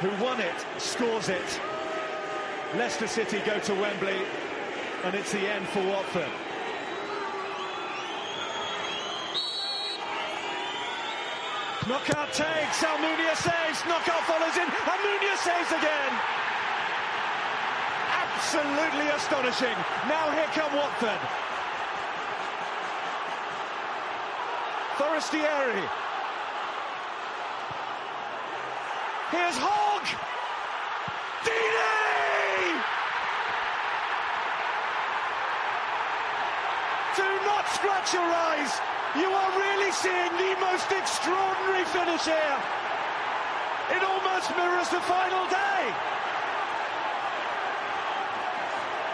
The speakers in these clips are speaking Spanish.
who won it, scores it. Leicester City go to Wembley, and it's the end for Watford. Knockout takes, Almunia saves, knockout follows in, Almunia saves again. Absolutely astonishing. Now here come Watford. Forestieri. Here's Hogg. Deeney! Do not scratch your eyes. You are really seeing the most extraordinary finish here. It almost mirrors the final day.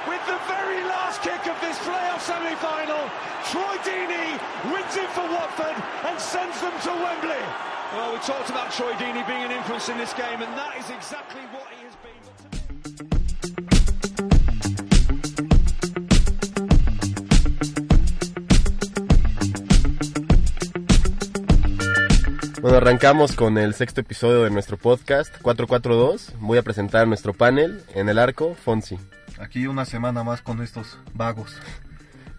With the very last kick of this playoff semi-final, Troy Deeney wins it for Watford and sends them to Wembley. Well, we talked about Troy Deeney being an influence in this game, and that is exactly what he has been. Bueno, arrancamos con el sexto episodio de nuestro podcast 442. Voy a presentar nuestro panel en el arco, Fonsi. Aquí una semana más con estos vagos.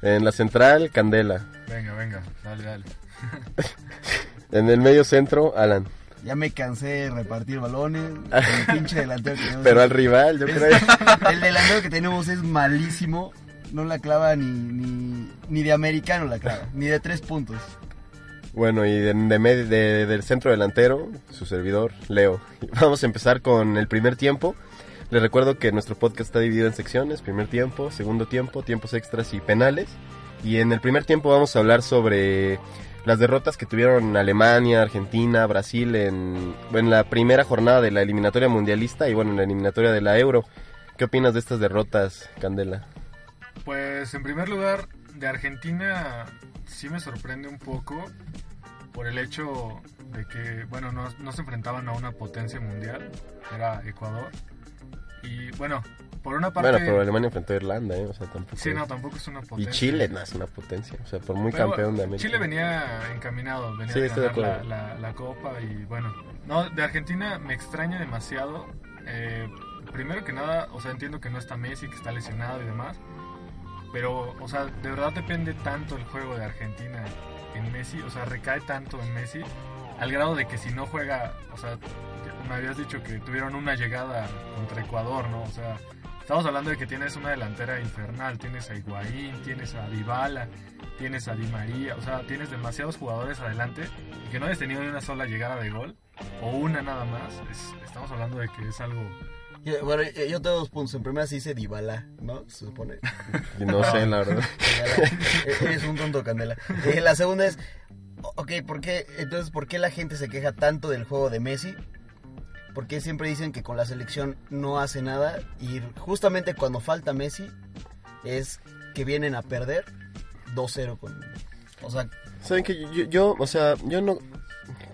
En la central, Candela. Venga, venga, dale, dale. En el medio centro, Alan. Ya me cansé de repartir balones. El pinche delantero que tenemos. Pero al rival, yo creo. El delantero que tenemos es malísimo. No la clava ni, ni, ni de americano la clava. Ni de tres puntos. Bueno, y de, de med- de- del centro delantero, su servidor, Leo. Vamos a empezar con el primer tiempo. Les recuerdo que nuestro podcast está dividido en secciones, primer tiempo, segundo tiempo, tiempos extras y penales. Y en el primer tiempo vamos a hablar sobre las derrotas que tuvieron Alemania, Argentina, Brasil en, la primera jornada de la eliminatoria mundialista y bueno, en la eliminatoria de la Euro. ¿Qué opinas de estas derrotas, Candela? Pues en primer lugar, de Argentina sí me sorprende un poco por el hecho de que, bueno, no, no se enfrentaban a una potencia mundial, era Ecuador. Y bueno, por una parte... Bueno, pero Alemania enfrentó a Irlanda, ¿eh? O sea, tampoco... Sí, no, tampoco es una Y potencia. Chile no es una potencia, o sea, por muy Pero campeón de América. Chile venía encaminado, venía Sí, a ganar la, la- la copa y bueno. No, de Argentina me extraña demasiado. Eh, primero que nada, o sea, entiendo que no está Messi, que está lesionado y demás. Pero, o sea, de verdad depende tanto el juego de Argentina en Messi, o sea, recae tanto en Messi, al grado de que si no juega, o sea, me habías dicho que tuvieron una llegada contra Ecuador, ¿no? O sea, estamos hablando de que tienes una delantera infernal, tienes a Higuaín, tienes a Dybala, tienes a Di María, o sea, tienes demasiados jugadores adelante y que no hayas tenido ni una sola llegada de gol, o una nada más, es- estamos hablando de que es algo... Bueno, yo tengo dos puntos. En primera se dice Dybala, ¿no? Se supone. Y no sé, la verdad. Eres un tonto, Candela. Eh, la segunda es, ok, ¿por qué, entonces, ¿por qué la gente se queja tanto del juego de Messi? Porque siempre dicen que con la selección no hace nada y justamente cuando falta Messi es que vienen a perder 2-0 con... O sea, Saben que yo, yo, o sea, yo no,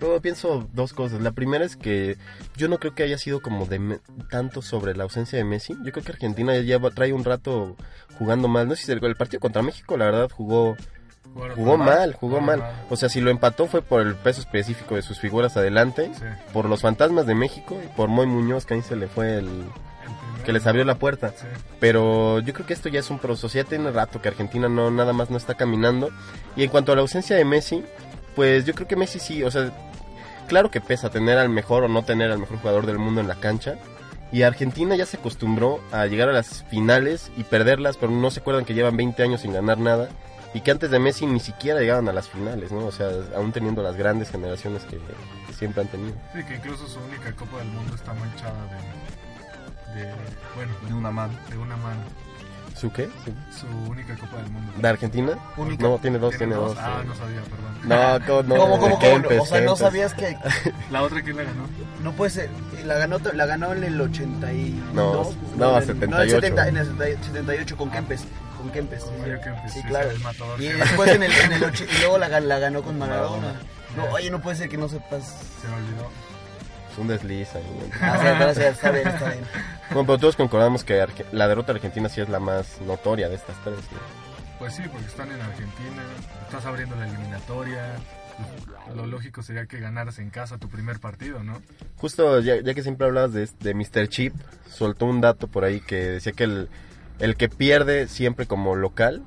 yo pienso dos cosas. La primera es que yo no creo que haya sido como de tanto sobre la ausencia de Messi. Yo creo que Argentina ya va- trae un rato jugando mal. No sé si el, el partido contra México, la verdad, jugó jugó mal, mal, jugó mal. O sea, si lo empató fue por el peso específico de sus figuras adelante, Sí, por los fantasmas de México y por Moy Muñoz, que ahí se le fue el que les abrió la puerta. Sí. Pero yo creo que esto ya es un proceso. Ya tiene rato que Argentina no nada más no está caminando. Y en cuanto a la ausencia de Messi, pues yo creo que Messi sí, o sea, claro que pesa tener al mejor o no tener al mejor jugador del mundo en la cancha. Y Argentina ya se acostumbró a llegar a las finales y perderlas, pero no se acuerdan que llevan 20 años sin ganar nada. Y que antes de Messi ni siquiera llegaban a las finales, ¿no? O sea, aún teniendo las grandes generaciones que, que siempre han tenido. Sí, que incluso su única Copa del Mundo está manchada de, de bueno, De una mano. de una mano. ¿Su qué? ¿Su- Su única Copa del Mundo. ¿De Argentina? Única. No, tiene dos, ¿Tiene tiene dos. Ah, sí. no sabía, perdón. No, ¿cómo no? ¿cómo, cómo, cómo? Kempes, O sea, no sabías que ¿La otra quién la ganó? no puede ser. La ganó, la ganó en el 82. No, no, en el- 78. No, en, 70, en el 70 78 con Kempes. Con Kempes. Con Mario Kempes, Sí, sí, claro. Y después en el, en el ocho- y luego la, la ganó con Maradona. No, oye, no puede ser que no sepas. Se me olvidó. Es un desliz ahí. ¿no? Ah, no, está bien, está bien. Bueno, pero todos concordamos que Arge- la derrota de Argentina sí es la más notoria de estas tres. ¿no? Pues sí, porque están en Argentina, estás abriendo la eliminatoria, pues, lo lógico sería que ganaras en casa tu primer partido, ¿no? Justo, ya, ya que siempre hablabas de, de Mr. Chip, soltó un dato por ahí que decía que el, el que pierde siempre como local,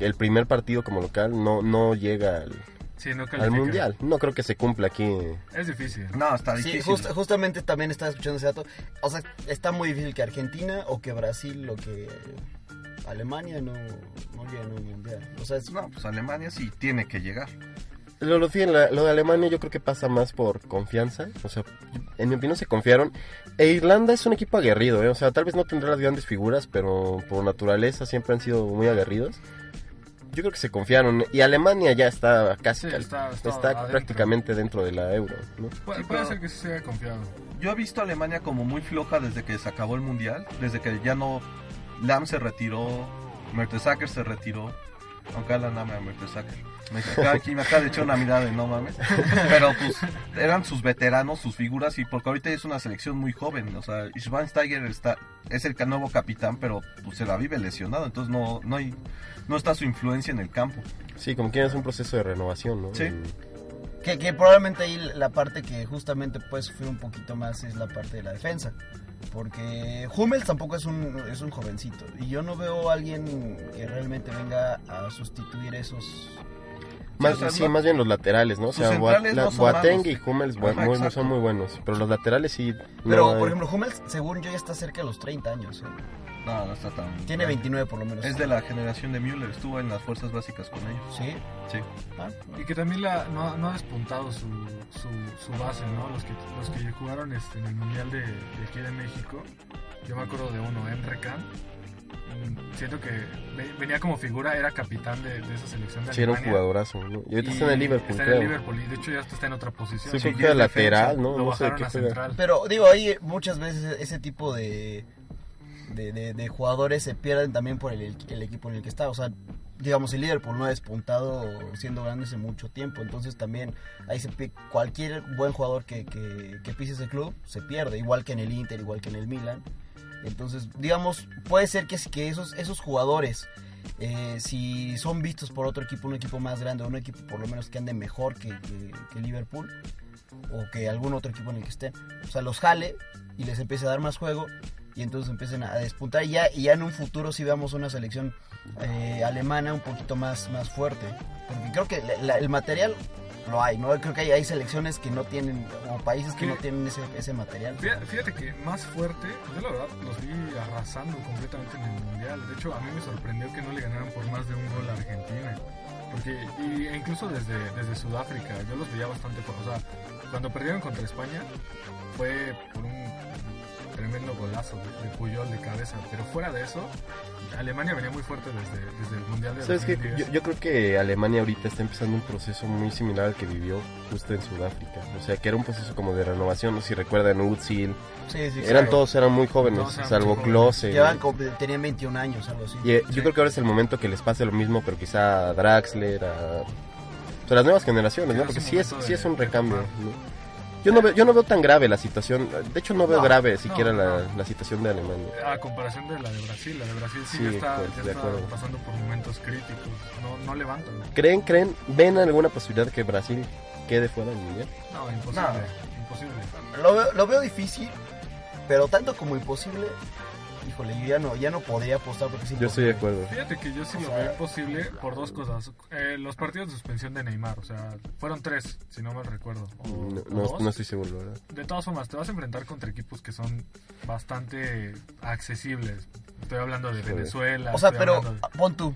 el primer partido como local, no, no llega al, Sí, no al mundial. No creo que se cumpla aquí. Es difícil. No, está Sí, difícil. just- justamente también estaba escuchando ese dato. O sea, está muy difícil que Argentina o que Brasil o que Alemania no, no lleguen a un mundial. O sea, es- No, pues Alemania sí tiene que llegar. Lo, lo, lo de Alemania yo creo que pasa más por confianza. O sea, en mi opinión se confiaron. E Irlanda es un equipo aguerrido, ¿eh? O sea, tal vez no tendrá las grandes figuras, pero por naturaleza siempre han sido muy aguerridos. Yo creo que se confiaron. Y Alemania ya está casi... Sí, está- está está adentro. prácticamente dentro de la euro, ¿no? Puede, Sí, puede pero- ser que se haya confiado. Yo he visto a Alemania como muy floja desde que se acabó el mundial, desde que ya no Lam se retiró, Mertesacker se retiró, aunque Alan ama a Mertesacker. Me acaba, aquí me acaba de echar una mirada de no mames. Pero pues eran sus veteranos, sus figuras y porque ahorita es una selección muy joven, o sea, Schweinsteiger está es el nuevo capitán, pero pues se la vive lesionado, entonces no no hay no está su influencia en el campo. Sí, como quien es un proceso de renovación, ¿no? Sí. Que, que probablemente ahí la parte que justamente puede sufrir un poquito más es la parte de la defensa. Porque Hummels tampoco es un, es un jovencito. Y yo no veo a alguien que realmente venga a sustituir esos... Más, o sea, sí, no- más bien los laterales, ¿no? O sea, no Boateng y Hummels Ajá, muy- son muy buenos. Pero los laterales sí... Pero, no por ejemplo, Hummels, según yo, ya está cerca de los 30 años. ¿eh? No, no está tan Tiene 29 por lo menos. Es de la generación de Müller, estuvo en las fuerzas básicas con ellos. ¿Sí? Sí. Ah, Y que también la, no, no ha despuntado su, su, su base, ¿no? Los que, los que jugaron este, en el Mundial de, de aquí de México. Yo me acuerdo de uno, Emre Can. Siento que ve- venía como figura, era capitán de, de esa selección de Sí, era un jugadorazo, ¿no? Y ahorita Y está en el Liverpool, Está en creo. el Liverpool y de hecho ya está en otra posición. Sí, lateral, ¿no? Lo No sé de qué central. Pero digo, ahí muchas veces ese tipo de, de, de- de jugadores se pierden también por el, el equipo en el que está. O sea, digamos, el Liverpool no ha despuntado siendo grande hace mucho tiempo. Entonces también ahí se cualquier buen jugador que, que, que pise ese club se pierde. Igual que en el Inter, igual que en el Milan. Entonces, digamos, puede ser que, que esos, esos jugadores, eh, si son vistos por otro equipo, un equipo más grande, un equipo por lo menos que ande mejor que, Liverpool, o que algún otro equipo en el que estén, o sea, los jale y les empiece a dar más juego y entonces empiecen a despuntar y ya, y ya en un futuro si veamos una selección eh, alemana un poquito más, más fuerte, porque creo que el material lo hay, ¿no? Creo que hay, hay selecciones que no tienen, o países que no tienen ese, ese material. Fíjate, fíjate que más fuerte, yo la verdad los vi arrasando completamente en el mundial. De hecho, a mí me sorprendió que no le ganaran por más de un gol a Argentina. Porque, y, e incluso desde, desde Sudáfrica, yo los veía bastante por. O sea, cuando perdieron contra España, fue por un tremendo golazo de, de Puyol de cabeza. Pero fuera de eso, Alemania venía muy fuerte desde, desde el mundial de ¿Sabes qué? 2010. Yo, yo creo que Alemania ahorita está empezando un proceso muy similar al que vivió justo en Sudáfrica. O sea, que era un proceso como de renovación. No sé si recuerdan, Özil. Sí, sí, Eran claro. todos, eran muy jóvenes, Todos eran salvo. Klose. Llevan como- tenían 21 años, algo así. Y eh, Sí. yo creo que ahora es el momento que les pase lo mismo, pero quizá a Draxler, a, pues, a las nuevas generaciones, Sí, ¿no? Porque sí es, sí es un recambio. ¿no? Yo no, veo, yo no veo tan grave la situación, de hecho no veo No, grave siquiera no, la, no. la situación de Alemania. A comparación de la de Brasil, la de Brasil sí, Sí, ya está, pues, ya de está acuerdo. pasando por momentos críticos. No, no levantan. ¿Creen, creen, ven alguna posibilidad que Brasil quede fuera del mundial? No, imposible. No. Imposible. Lo veo, lo veo difícil, pero tanto como imposible, híjole, yo ya no, ya no podría apostar porque es Yo estoy de acuerdo. Fíjate que yo sí O lo sea- veo imposible por dos cosas. Eh, los partidos de suspensión de Neymar, o sea, fueron tres, si no mal recuerdo. o- No, o no, estoy seguro, ¿verdad? De todas formas, te vas a enfrentar contra equipos que son bastante accesibles. Estoy hablando de. Venezuela. O sea, pero de- pon tú.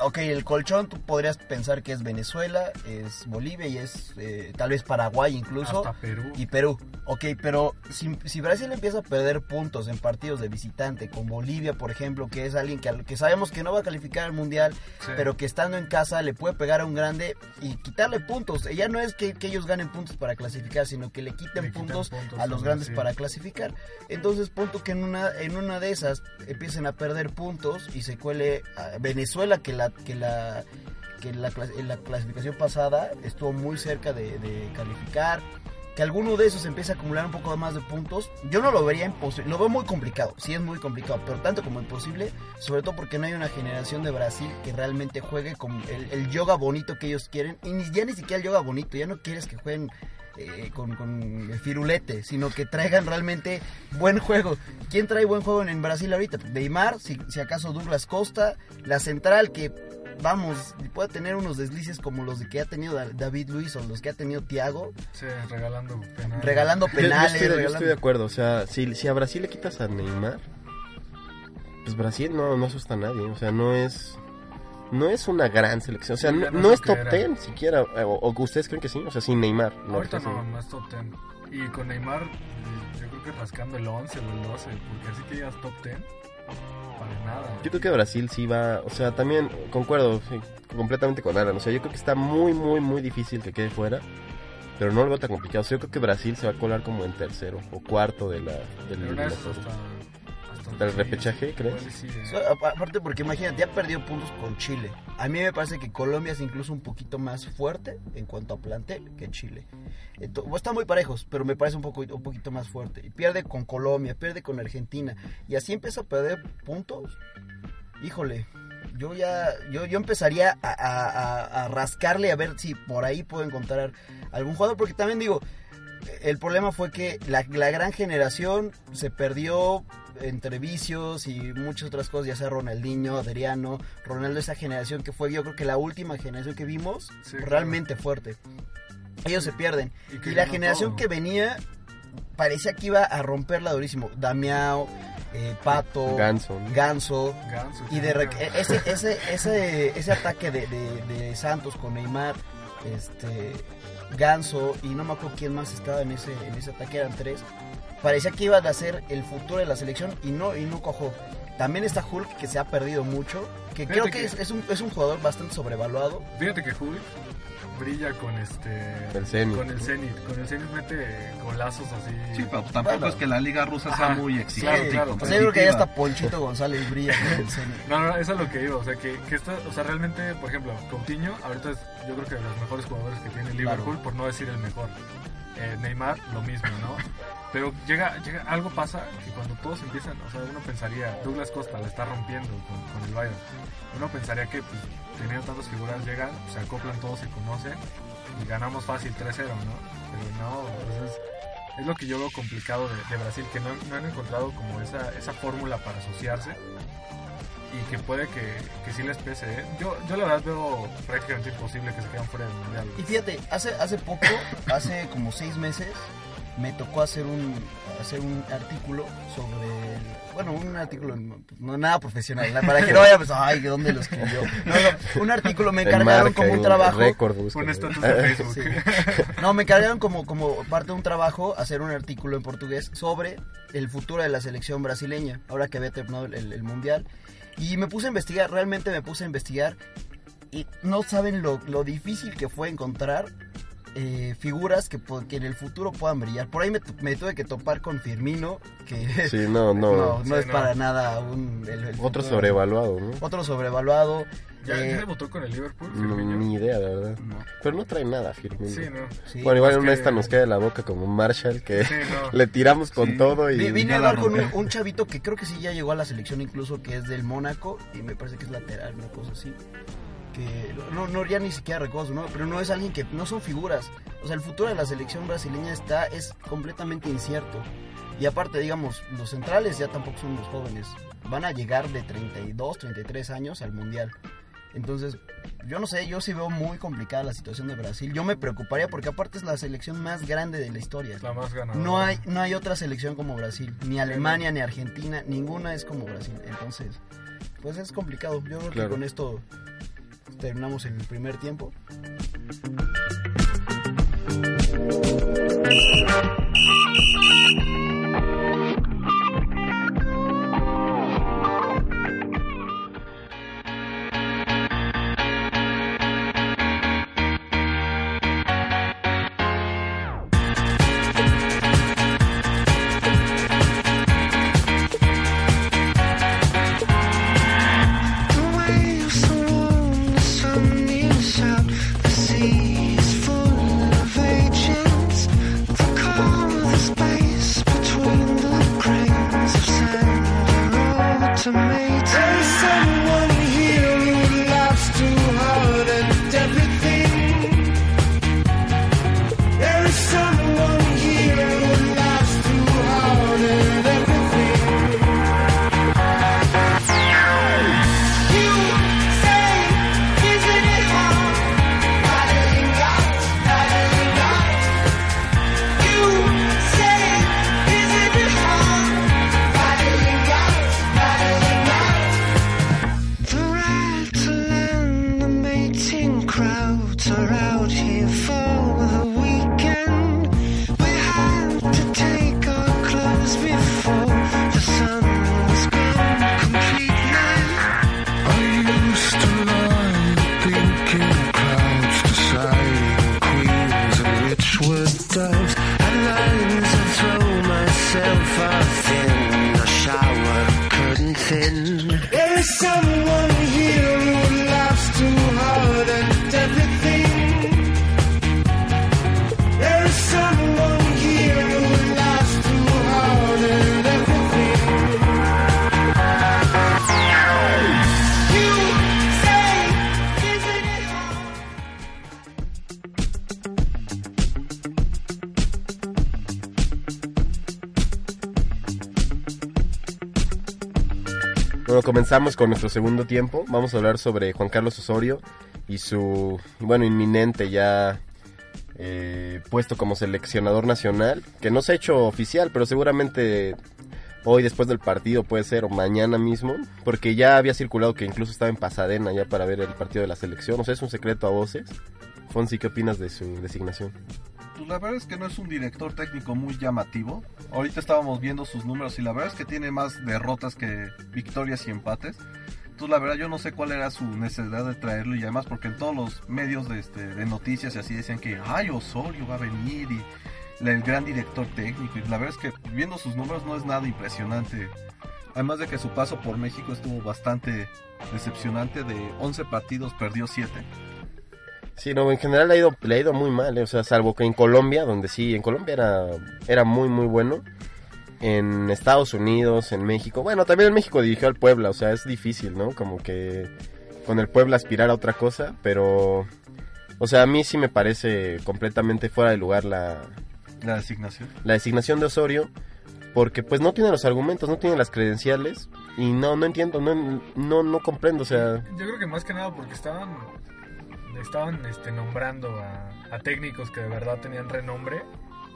Ok, el colchón tú podrías pensar que es Venezuela, es Bolivia y es eh, tal vez Paraguay incluso. hasta Perú. y Perú. Ok, pero si, si Brasil empieza a perder puntos en partidos de visitante con Bolivia, por ejemplo, que es alguien que, que sabemos que no va a calificar al Mundial, Sí. pero que estando en casa le puede pegar a un grande y quitarle puntos. Ya no es que, que ellos ganen puntos para clasificar, sino que le quiten, Le quitan puntos, a los grandes Brasil. para clasificar. Entonces, punto que en una, en una de esas empiecen a perder puntos y se cuele a Venezuela, que la... Que la que la, en la clasificación pasada estuvo muy cerca de, de calificar que alguno de esos empiece a acumular un poco más de puntos, yo no lo vería imposible, lo veo muy complicado, sí es muy complicado, pero tanto como imposible, sobre todo porque no hay una generación de Brasil que realmente juegue con el, el yoga bonito que ellos quieren, y ni, ya ni siquiera el yoga bonito, ya no quieres que jueguen eh, con, con firulete, sino que traigan realmente buen juego. ¿Quién trae buen juego en, en Brasil ahorita? Neymar, si, si acaso Douglas Costa, la central que vamos, puede tener unos deslices como los de que ha tenido Da- David Luis o los que ha tenido Thiago, Sí, regalando penales. regalando Yo- yo, penales. estoy, de- yo regalando- estoy de acuerdo, o sea, si, si a Brasil le quitas a Neymar, pues Brasil no, no asusta a nadie, o sea, no es no es una gran selección, o sea, no, es top que era. 10 siquiera, o, o ustedes creen que sí, o sea, sin Neymar. No, Ahorita no, no es top 10. Y con Neymar, eh, yo creo que rascando el 11 o el 12, porque así que digas top 10, para nada. Yo creo que Brasil sí va, o sea, también concuerdo sí, completamente con Alan, o sea, yo creo que está muy, muy, muy difícil que quede fuera, pero no lo veo tan complicado, o sea, yo creo que Brasil se va a colar como en tercero o cuarto de la, del, de la- ¿Del repechaje, crees? sí, Aparte porque imagínate, ya perdió puntos con Chile. A mí me parece que Colombia es incluso un poquito más fuerte en cuanto a plantel que Chile. Ento- bueno, están muy parejos, pero me parece un, poco, un poquito más fuerte. Y pierde con Colombia, pierde con Argentina. Y así empieza a perder puntos. Híjole, yo ya yo, yo empezaría a, a- a- a rascarle a ver si por ahí puedo encontrar algún jugador. Porque también digo, el problema fue que la, la gran generación se perdió entre vicios y muchas otras cosas, ya sea Ronaldinho, Adriano, Ronaldo, esa generación que fue yo creo que la última generación que vimos Sí, realmente fuerte. Ellos se pierden. Y la generación todo. que venía parecía que iba a romperla durísimo. Damiao, eh, Pato, Ganso, ¿no? Ganso. Ganso, Y de re- e- ese, ese, ese, ese ataque de, de- de Santos con Neymar, este Ganso y no me acuerdo quién más estaba en ese, en ese ataque, eran tres. Parecía que iban a ser el futuro de la selección y no, y no cojó. También está Hulk que se ha perdido mucho, que Fíjate creo que, que- es, es un, es un jugador bastante sobrevaluado. Fíjate que Hulk brilla con este. El Zenit. Con el Zenit. Con el Zenit mete golazos así. Sí, pero tampoco Bueno. es que la liga rusa sea Ajá, muy exigente. claro, y claro. O sea, yo creo que ya hasta Ponchito González brilla con el Zenit. No, no, eso es lo que iba. O sea, que, que esto, o sea, realmente, por ejemplo, Coutinho, ahorita es, yo creo que de los mejores jugadores que tiene Liverpool, Claro. por no decir el mejor. Eh, Neymar, lo mismo, ¿no? Pero llega, llega, algo pasa que cuando todos empiezan, o sea, uno pensaría, Douglas Costa la está rompiendo con, con el Bayern. Uno pensaría que, pues, teniendo tantas figuras, llegan, se acoplan todos, se conocen y ganamos fácil 3-0, ¿no? Pero no, entonces es lo que yo veo complicado de, de Brasil, que no, no han encontrado como esa, esa fórmula para asociarse y que puede que, que sí les pese. ¿eh? Yo, yo la verdad veo prácticamente imposible que se queden fuera del mundial. Y fíjate, hace, hace poco, hace como seis meses, me tocó hacer un, hacer un artículo sobre, bueno, un artículo no nada profesional, para que no vaya a pensar, ay, ¿de dónde lo escribió? No, no, un artículo me encargaron como un trabajo. récord, busca, Un ¿no? estatus de Facebook. Sí. No, me encargaron como, como parte de un trabajo hacer un artículo en portugués sobre el futuro de la selección brasileña, ahora que había terminado el mundial. Y me puse a investigar, realmente me puse a investigar y no saben lo, lo difícil que fue encontrar eh, figuras que, que en el futuro puedan brillar. Por ahí me, tu- me tuve que topar con Firmino, que Sí, no, no. no, no Sí, es no. para nada un... el- el Otro futuro. sobrevaluado, ¿no? Otro sobrevaluado. ¿Ya, eh, ya debutó con el Liverpool? No, Firmino? ni idea, de verdad. no, Pero no trae nada, Firmino. Sí, no. sí. Bueno, igual en que- esta nos queda de la boca como Marshall, que Sí, no. le tiramos con Sí. todo y... Vi- Vine a la hablar con un, un chavito que creo que sí ya llegó a la selección incluso, que es del Mónaco, y me parece que es lateral, una cosa así. Que no, no, ya ni siquiera recuerdo su nombre, pero no es alguien que no son figuras. O sea, el futuro de la selección brasileña está, es completamente incierto. Y aparte, digamos, los centrales ya tampoco son los jóvenes. Van a llegar de 32, 33 años al Mundial. Entonces, yo no sé, yo sí veo muy complicada la situación de Brasil. Yo me preocuparía porque aparte es la selección más grande de la historia. Es la más ganadora. No hay, no hay otra selección como Brasil, ni Alemania, ni Argentina, ninguna es como Brasil. Entonces, pues es complicado. Yo creo Claro. que con esto terminamos el primer tiempo. Comenzamos con nuestro segundo tiempo. Vamos a hablar sobre Juan Carlos Osorio y su, bueno, inminente ya eh, puesto como seleccionador nacional, que no se ha hecho oficial, pero seguramente hoy después del partido puede ser o mañana mismo, porque ya había circulado que incluso estaba en Pasadena ya para ver el partido de la selección. O sea, es un secreto a voces. Fonsi, ¿qué opinas de su designación? Pues la verdad es que no es un director técnico muy llamativo. Ahorita estábamos viendo sus números y la verdad es que tiene más derrotas que victorias y empates. Entonces la verdad yo no sé cuál era su necesidad de traerlo y además porque en todos los medios de, este, de noticias y así decían que ay Osorio va a venir y el gran director técnico y la verdad es que viendo sus números no es nada impresionante. Además de que su paso por México estuvo bastante decepcionante, de 11 partidos perdió 7. Sí, no, en general le ha ido, le ha ido muy mal, eh, o sea, salvo que en Colombia, donde sí, en Colombia era, era muy, muy bueno. En Estados Unidos, en México, bueno, también en México dirigió al Puebla, o sea, es difícil, ¿no? Como que con el Puebla aspirar a otra cosa, pero, o sea, a mí sí me parece completamente fuera de lugar la, La designación. la designación de Osorio, porque pues no tiene los argumentos, no tiene las credenciales, y no, no entiendo, no, no, no comprendo, o sea, Yo creo que más que nada porque estaban estaban este, nombrando a, a técnicos que de verdad tenían renombre.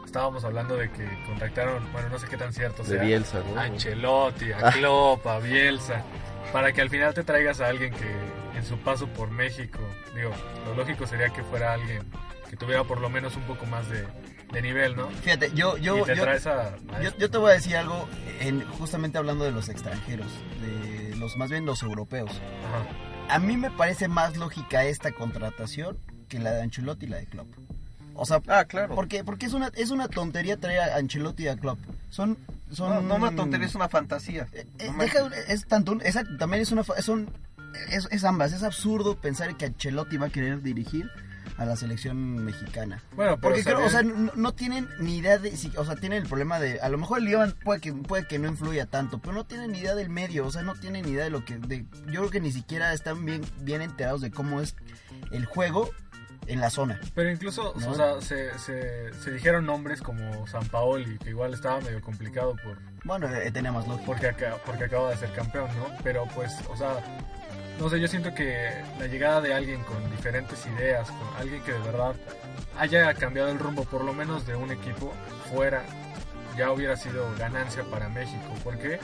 Estábamos hablando de que contactaron, bueno, no sé qué tan cierto de sea, Bielsa, ¿no? a Ancelotti, a Klopp, a Bielsa, para que al final te traigas a alguien que en su paso por México, digo, lo lógico sería que fuera alguien que tuviera por lo menos un poco más de, de nivel, ¿no? Fíjate, yo, yo, y te yo, traes a, a yo, este. yo te voy a decir algo, en, justamente hablando de los extranjeros, de los más bien los europeos. Ajá. A mí me parece más lógica esta contratación que la de Ancelotti y la de Klopp. O sea, Ah, claro. porque, porque es una es una tontería traer a Ancelotti y a Klopp. Son son No, no una tontería, es una fantasía. Eh, No me- deja- es tanto, exacto, también es una fa- son es, es ambas, es absurdo pensar que Ancelotti va a querer dirigir a la selección mexicana. Bueno, Porque creo, o sea, no, no tienen ni idea de, si- o sea, tienen el problema de, a lo mejor el Lyon puede que, puede que no influya tanto, pero no tienen ni idea del medio, o sea, no tienen ni idea de lo que, de, yo creo que ni siquiera están bien, bien enterados de cómo es el juego en la zona. Pero incluso, ¿No? o sea, se, se, se dijeron nombres como San Paoli, que igual estaba medio complicado por, Bueno, eh, tenía más lógica. porque, acá, porque acaba de ser campeón, ¿no? Pero pues, o sea, no sé, yo siento que la llegada de alguien con diferentes ideas, con alguien que de verdad haya cambiado el rumbo, por lo menos de un equipo fuera, ya hubiera sido ganancia para México. ¿Por qué?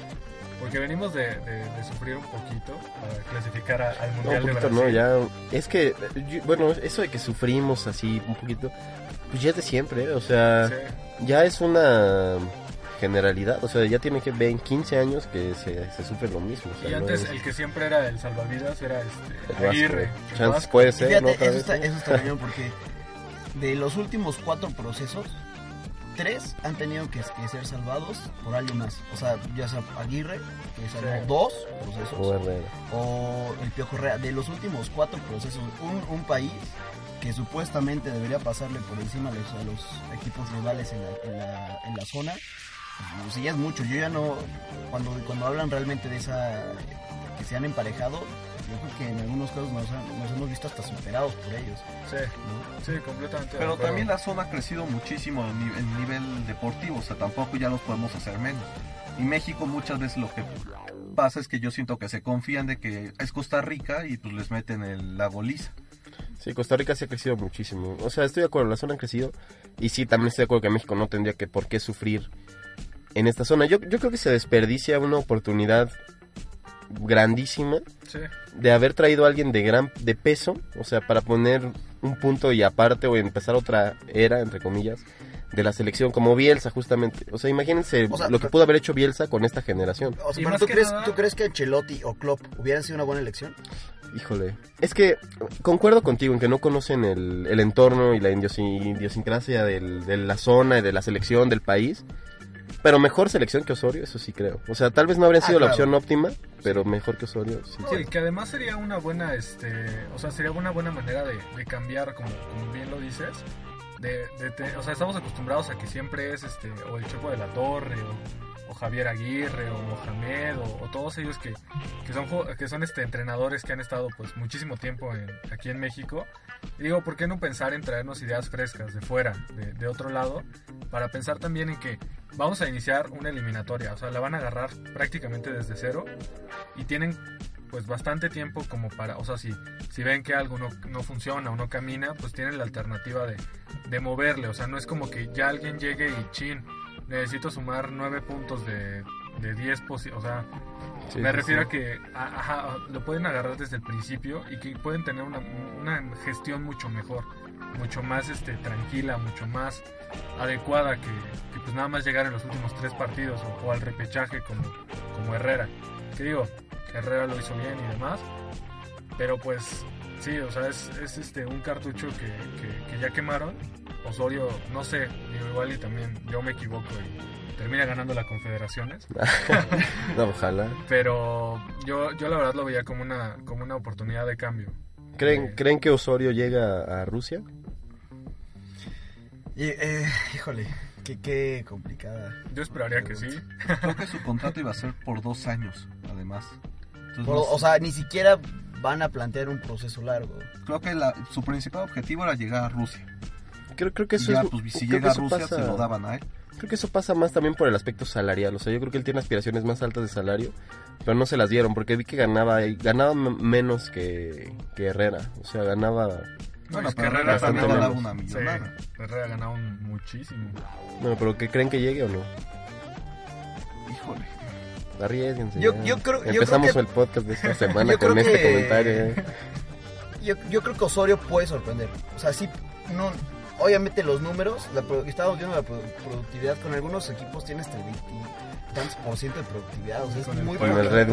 Porque venimos de, de- de sufrir un poquito para clasificar a- al No, Mundial un de Brasil. no, ya. Es que, yo- bueno, eso de que sufrimos así un poquito, pues ya es de siempre, ¿eh? o sea, Sí. ya es una generalidad, o sea, ya tiene que ver en 15 años que se, se sufre lo mismo. o sea, Y no antes es- el que siempre era el salvavidas era el este Vasco. Aguirre. Chance Vasco. puede ser, fíjate, ¿no? Otra eso, vez, está, ¿no? eso está cañón porque de los últimos cuatro procesos, tres han tenido que, que ser salvados por alguien más. O sea, ya sea Aguirre, que salvó Sí. dos procesos, O Herrera. o el Piojo Herrera. De los últimos cuatro procesos, un, un país que supuestamente debería pasarle por encima a los, a los equipos rivales en la, en la, en la zona, pues sí, ya es mucho. Yo ya no, cuando, cuando hablan realmente de esa, que se han emparejado, yo creo que en algunos casos nos, han- nos hemos visto hasta superados por ellos. Sí, ¿no? sí, completamente. Pero también la zona ha crecido muchísimo en nivel deportivo, o sea, tampoco ya los podemos hacer menos. Y México muchas veces lo que pasa es que yo siento que se confían de que es Costa Rica y pues les meten el- la goliza. Sí, Costa Rica sí ha crecido muchísimo. O sea, estoy de acuerdo, la zona ha crecido. Y sí, también estoy de acuerdo que México no tendría que por qué sufrir en esta zona. Yo, yo creo que se desperdicia una oportunidad grandísima Sí, de haber traído a alguien de gran de peso, o sea, para poner un punto y aparte o empezar otra era, entre comillas, de la selección, como Bielsa justamente. O sea, imagínense O sea, lo que pudo haber hecho Bielsa con esta generación. O sea, pero ¿tú que crees, nada- ¿tú crees que Ancelotti o Klopp hubieran sido una buena elección? Híjole, es que concuerdo contigo en que no conocen el, el entorno y la idiosi- idiosincrasia del- de la zona y de la selección del país. Pero mejor selección que Osorio, eso sí creo. O sea, tal vez no habría Ah, sido la opción óptima, pero mejor que Osorio, sí. No, y que además sería una buena, este, o sea, sería una buena manera de, de cambiar, como, como bien lo dices, de, de te- o sea, estamos acostumbrados a que siempre es, este, o el Chepo de la Torre, o Javier Aguirre o Mohamed o, o todos ellos que, que son que son este entrenadores que han estado pues muchísimo tiempo aquí en México. Digo por qué no pensar en traernos ideas frescas de fuera de, de otro lado para pensar también en que vamos a iniciar una eliminatoria o sea la van a agarrar prácticamente desde cero y tienen pues bastante tiempo como para, o sea, si, si ven que algo no, no funciona o no camina, pues tienen la alternativa de, de moverle, o sea, no es como que ya alguien llegue y chin, necesito sumar nueve puntos de, de 10 posi- o sea, Sí, me refiero sí. a que a- ajá, lo pueden agarrar desde el principio y que pueden tener una, una gestión mucho mejor, mucho más este, tranquila, mucho más adecuada que, que, pues nada más llegar en los últimos tres partidos o, o al repechaje como, como Herrera. Que digo, Herrera lo hizo bien y demás, pero pues sí, o sea, es, es este un cartucho que, que- que ya quemaron. Osorio, no sé, digo, igual y también yo me equivoco y termina ganando la Confederaciones. No, ojalá. Pero yo, yo la verdad lo veía como una, como una oportunidad de cambio. ¿Creen, Eh, ¿Creen que Osorio llega a Rusia? Y, eh, híjole, qué, qué complicada. Yo esperaría que sí. Creo que su contrato iba a ser por dos años, además. Entonces, Por- no o sea, ni siquiera van a plantear un proceso largo. creo que la- su principal objetivo era llegar a Rusia. Creo, creo que eso ya, es... pues si creo llega que a eso Rusia pasa- se lo daban a él. Creo que eso pasa más también por el aspecto salarial. O sea, yo creo que él tiene aspiraciones más altas de salario, pero no se las dieron porque vi que ganaba ganaba menos que, que Herrera. O sea, ganaba... Bueno, pero Herrera también ganaba una Sí, millonada. Herrera ganaba un- muchísimo. Bueno, pero ¿qué creen que llegue o no? Híjole. Arriesguense. Yo- yo creo- yo Empezamos creo que- el podcast de esta semana con este que- comentario. Yo, yo creo que Osorio puede sorprender. O sea, sí, no, obviamente los números, la, estábamos viendo la produ- productividad con algunos equipos tiene hasta el 20 y tantos por ciento de productividad. O sea, es Con muy Con el. Red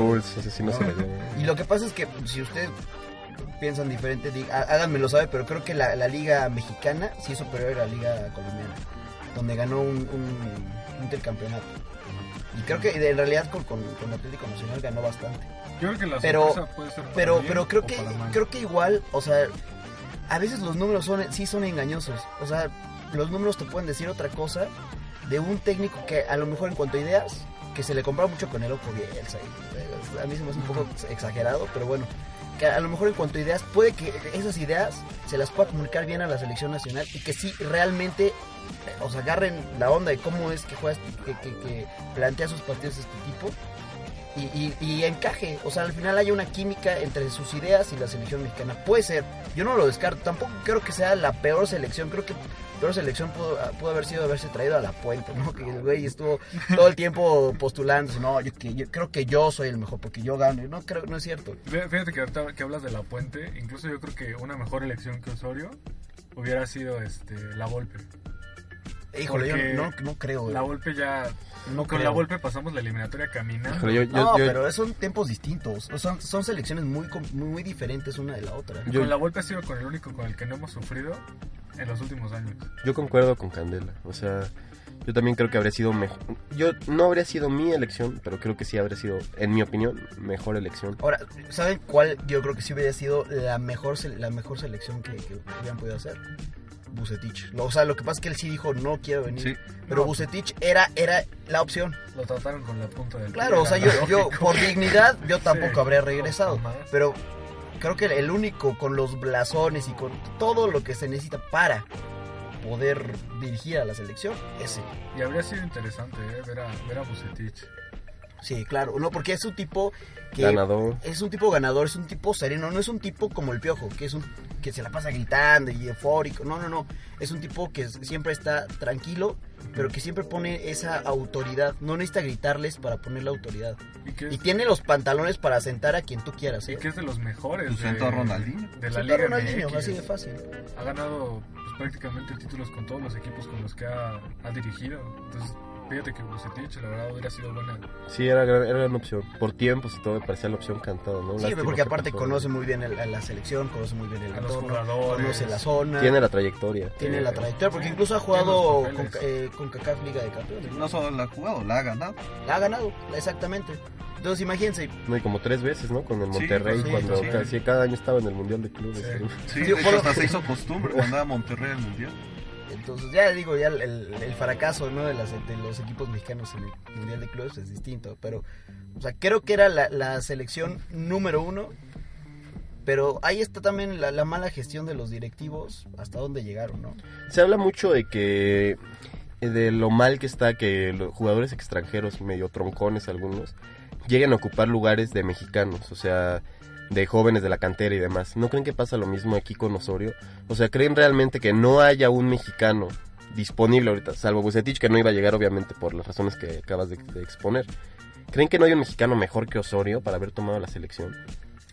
sí no, No. dio. Y lo que pasa es que si ustedes piensan diferente, di- há- háganmelo saber, pero creo que la, la liga mexicana sí es superior a la liga colombiana, donde ganó un, un intercampeonato. Y creo que en realidad con, con, con Atlético Nacional ganó bastante. Yo creo que la Pero- puede ser para Pero, bien pero creo o que creo que igual, o sea, a veces los números son sí son engañosos. O sea, los números te pueden decir otra cosa de un técnico que a lo mejor en cuanto a ideas, que se le compara mucho con el Oco Bielsa. A mí se me hace un poco exagerado, pero bueno, que a lo mejor en cuanto a ideas, puede que esas ideas se las pueda comunicar bien a la selección nacional y que sí realmente, eh, o sea, agarren la onda de cómo es que juega, que, que, que plantea sus partidos este tipo y, y- encaje. O sea, al final haya una química entre sus ideas y la selección mexicana. Puede ser, yo no lo descarto. Tampoco creo que sea la peor selección. Creo que peor selección pudo, pudo haber sido haberse traído a la puente, ¿no? Que el güey estuvo todo el tiempo postulándose. No, yo, yo creo que yo soy el mejor porque yo gano. No, creo, no es cierto. Fí- Fíjate que ahorita que hablas de la puente, incluso yo creo que una mejor elección que Osorio hubiera sido este la Volpe. Híjole, yo no, no creo. La güey. Volpe ya No con creo. la Volpe pasamos la eliminatoria caminando. Híjole, yo- yo- No, yo- pero son tiempos distintos. O Son, son selecciones muy, muy, muy diferentes una de la otra. Yo- Con la Volpe ha sido con el único con el que no hemos sufrido en los últimos años. Yo concuerdo con Candela. O sea, yo también creo que habría sido mejor. Yo no habría sido mi elección, pero creo que sí habría sido, en mi opinión, mejor elección. Ahora, ¿saben cuál yo creo que sí hubiera sido la mejor, la mejor selección que, que hubieran podido hacer? Bucetich. Lo- O sea, lo que pasa es que él sí dijo no quiero venir. Sí. Pero No. Bucetich era, era la opción. Lo trataron con la punta del Claro, o sea, yo, por dignidad yo tampoco Sí, habría regresado. Pero creo que el único con los blasones y con todo lo que se necesita para poder dirigir a la selección, ese. Y habría sido interesante ¿eh? ver, a, ver a Bucetich. Sí, claro. No, porque es un tipo que... Ganador. es un tipo ganador, es un tipo sereno, no es un tipo como el piojo, que es un que se la pasa gritando y eufórico. No, no, no. Es un tipo que siempre está tranquilo, pero que siempre pone esa autoridad. No necesita gritarles para poner la autoridad. Y tiene los pantalones para sentar a quien tú quieras. y ¿eh? que es de los mejores. Pues de, sentó a Ronaldinho. De la Sentó a Liga Ronaldinho, MX. así de fácil. Ha ganado pues, prácticamente títulos con todos los equipos con los que ha, ha dirigido. Entonces, fíjate que Bucetich, la verdad, hubiera sido buena. Sí, era, gran- era una opción. Por tiempos y todo, me parecía la opción cantada, ¿no? Sí, Lástima porque que aparte pasó. conoce muy bien el- a la selección, conoce muy bien el entorno, conoce la zona, Tiene la trayectoria. tiene la trayectoria, porque incluso ha jugado con, eh, con CACAF Liga de Campeones. ¿no? Solo la ha jugado, la ha ganado. La ha ganado, exactamente. Entonces imagínense, No, y como tres veces, ¿no? Con el Monterrey, sí, cuando sí. casi cada año estaba en el Mundial de Clubes. Sí. ¿no? Sí, Sí, de hecho, por lo- hasta se hizo costumbre cuando a Monterrey al Mundial. Entonces, ya digo, ya el, fracaso de, los equipos mexicanos en el Mundial de Clubes es distinto. Pero, o sea, creo que era la, selección número uno. Pero ahí está también la, la mala gestión de los directivos, hasta dónde llegaron, ¿no? Se habla mucho de que eh, de lo mal que está que los jugadores extranjeros, medio troncones algunos, lleguen a ocupar lugares de mexicanos, o sea, de jóvenes de la cantera y demás. ¿No creen que pasa lo mismo aquí con Osorio? O sea, ¿creen realmente que no haya un mexicano disponible ahorita, salvo Bucetich, que no iba a llegar obviamente por las razones que acabas de, exponer? ¿Creen que no hay un mexicano mejor que Osorio para haber tomado la selección?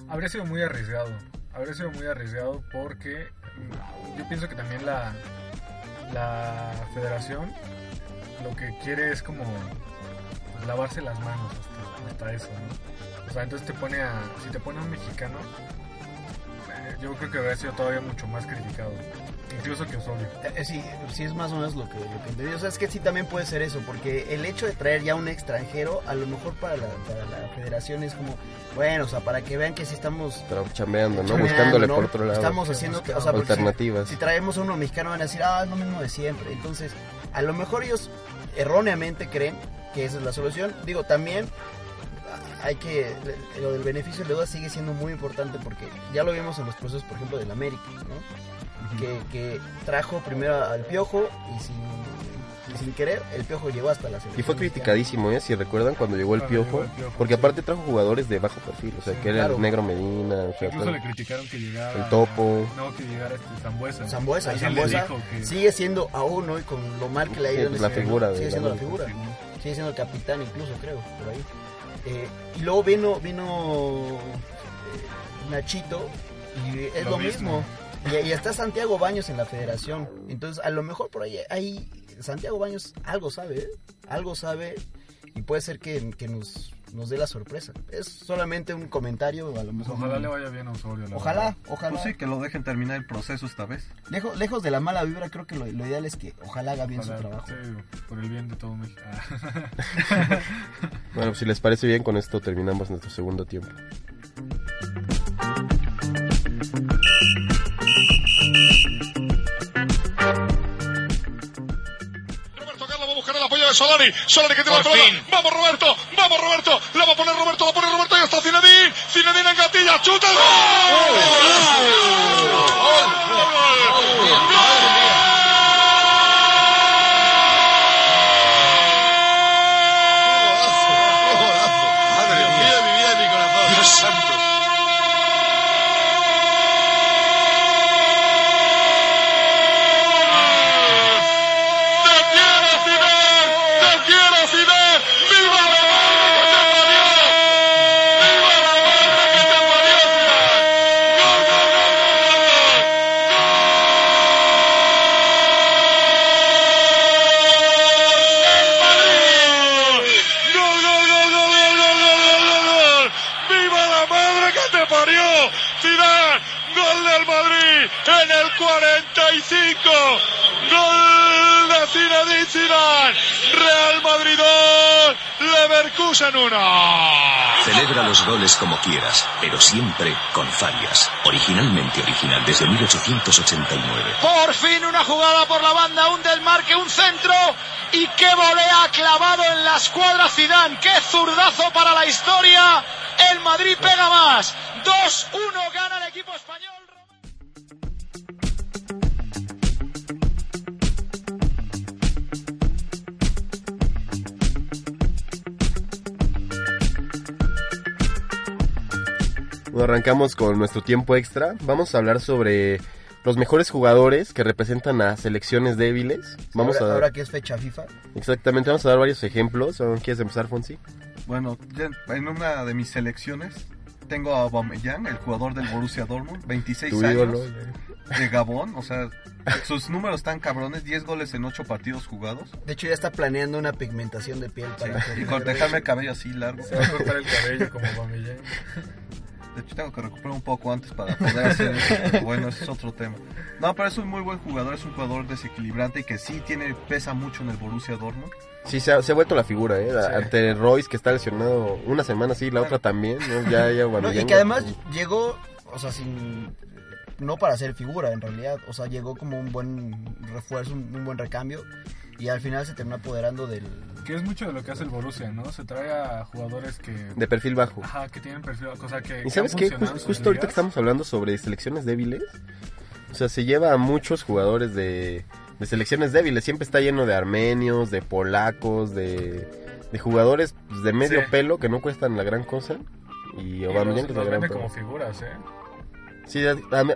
Habría sido muy arriesgado. Habría sido muy arriesgado porque mm, yo pienso que también la, la federación lo que quiere es como lavarse las manos hasta, hasta eso, ¿no? O sea, entonces te pone a... Si te pone a un mexicano, eh, yo creo que habría sido todavía mucho más criticado. Incluso que Osorio. Eh, eh, sí, sí es más o menos lo que, lo que entendí. O sea, es que sí también puede ser eso, porque el hecho de traer ya un extranjero, a lo mejor para la, para la federación es como, bueno, o sea, para que vean que sí estamos Tra- Chambeando, ¿no? chambeando, Buscándole ¿no? por otro lado. Estamos haciendo, que- o sea, porque si- alternativas. Si, traemos a uno mexicano van a decir, ah, es lo mismo de siempre. Entonces, a lo mejor ellos erróneamente creen que esa es la solución. Digo, también hay que, lo del beneficio de duda sigue siendo muy importante porque ya lo vimos en los procesos, por ejemplo, del América, ¿no? que, que trajo primero al Piojo y sin, y sin querer, el Piojo llegó hasta la selección. Y fue criticadísimo, ¿eh? Si recuerdan cuando llegó el llegó Piojo. el Piojo, Porque sí. aparte trajo jugadores de bajo perfil. O sea, Sí, que era claro. el Negro Medina. O sea, Incluso le criticaron que llegara... El Topo. No, que llegara este Zambuesa. Zambuesa, Zambuesa que- sigue siendo aún hoy con lo mal que le ha ido Sí, en ese- la figura de sigue la siendo la figura sigue siendo el capitán incluso creo por ahí Eh, y luego vino vino eh, Nachito y es lo, Lo mismo, mismo. Y, y está Santiago Baños en la federación entonces a lo mejor por ahí ahí Santiago Baños algo sabe ¿eh? algo sabe y puede ser que, que nos nos dé la sorpresa es solamente un comentario a lo mejor ojalá le vaya bien a Osorio. la ojalá verdad. ojalá Pues sí, que lo dejen terminar el proceso esta vez. Lejos, lejos de la mala vibra, creo que lo, lo ideal es que ojalá haga bien Ojalá, su trabajo. sí, por el bien de todo México. Bueno, pues, si les parece bien, con esto terminamos nuestro segundo tiempo. De Solari. Solari que tiene la pelota. Vamos Roberto, vamos Roberto. La va a poner Roberto, la pone Roberto y está Zinedine. Zinedine en gatilla, chuta. ¡Gol! ¡Leverkusen 1! Celebra los goles como quieras, pero siempre con Farias. Originalmente original desde 1889. Por fin una jugada por la banda, un desmarque, un centro y qué volea clavado en la escuadra Zidane, qué zurdazo para la historia. El Madrid pega más. 2-1 gana el equipo español. Arrancamos con nuestro tiempo extra. Vamos a hablar sobre los mejores jugadores que representan a selecciones débiles. Vamos ahora, a ahora que es fecha FIFA, Exactamente, vamos a dar varios ejemplos. ¿Quieres empezar, Fonsi? Bueno, en una de mis selecciones tengo a Aubameyang, el jugador del Borussia Dortmund, 26 Tu años, ídolo. de Gabón, o sea, sus números están cabrones, 10 goles en 8 partidos jugados. de hecho ya está planeando una pigmentación de piel para Y con dejarme el cabello así largo. Se va a cortar el cabello como Bamillán. De hecho, tengo que recuperar un poco antes para poder hacer eso. pero bueno, ese es otro tema. No, pero es un muy buen jugador, es un jugador desequilibrante y que sí tiene pesa mucho en el Borussia Dortmund. Sí, se ha, se ha vuelto la figura, ¿eh? Sí. Ante Royce, que está lesionado una semana, sí, la otra también. ¿no? Ya, ya, No, y que además llegó, o sea, sin no para ser figura en realidad. O sea, llegó como un buen refuerzo, un, un buen recambio. Y al final se terminó apoderando del... Que es mucho de lo que hace el Borussia, ¿no? Se trae a jugadores que... De perfil bajo. Ajá, que tienen perfil, o sea, que... ¿Y que sabes qué? justo ahorita que estamos hablando sobre selecciones débiles, o sea, se lleva a muchos jugadores de, de selecciones débiles. Siempre está lleno de armenios, de polacos, de, de jugadores pues, de medio Sí. pelo que no cuestan la gran cosa. Y Y Aubameyang los, es la gran como figuras, ¿eh? Sí,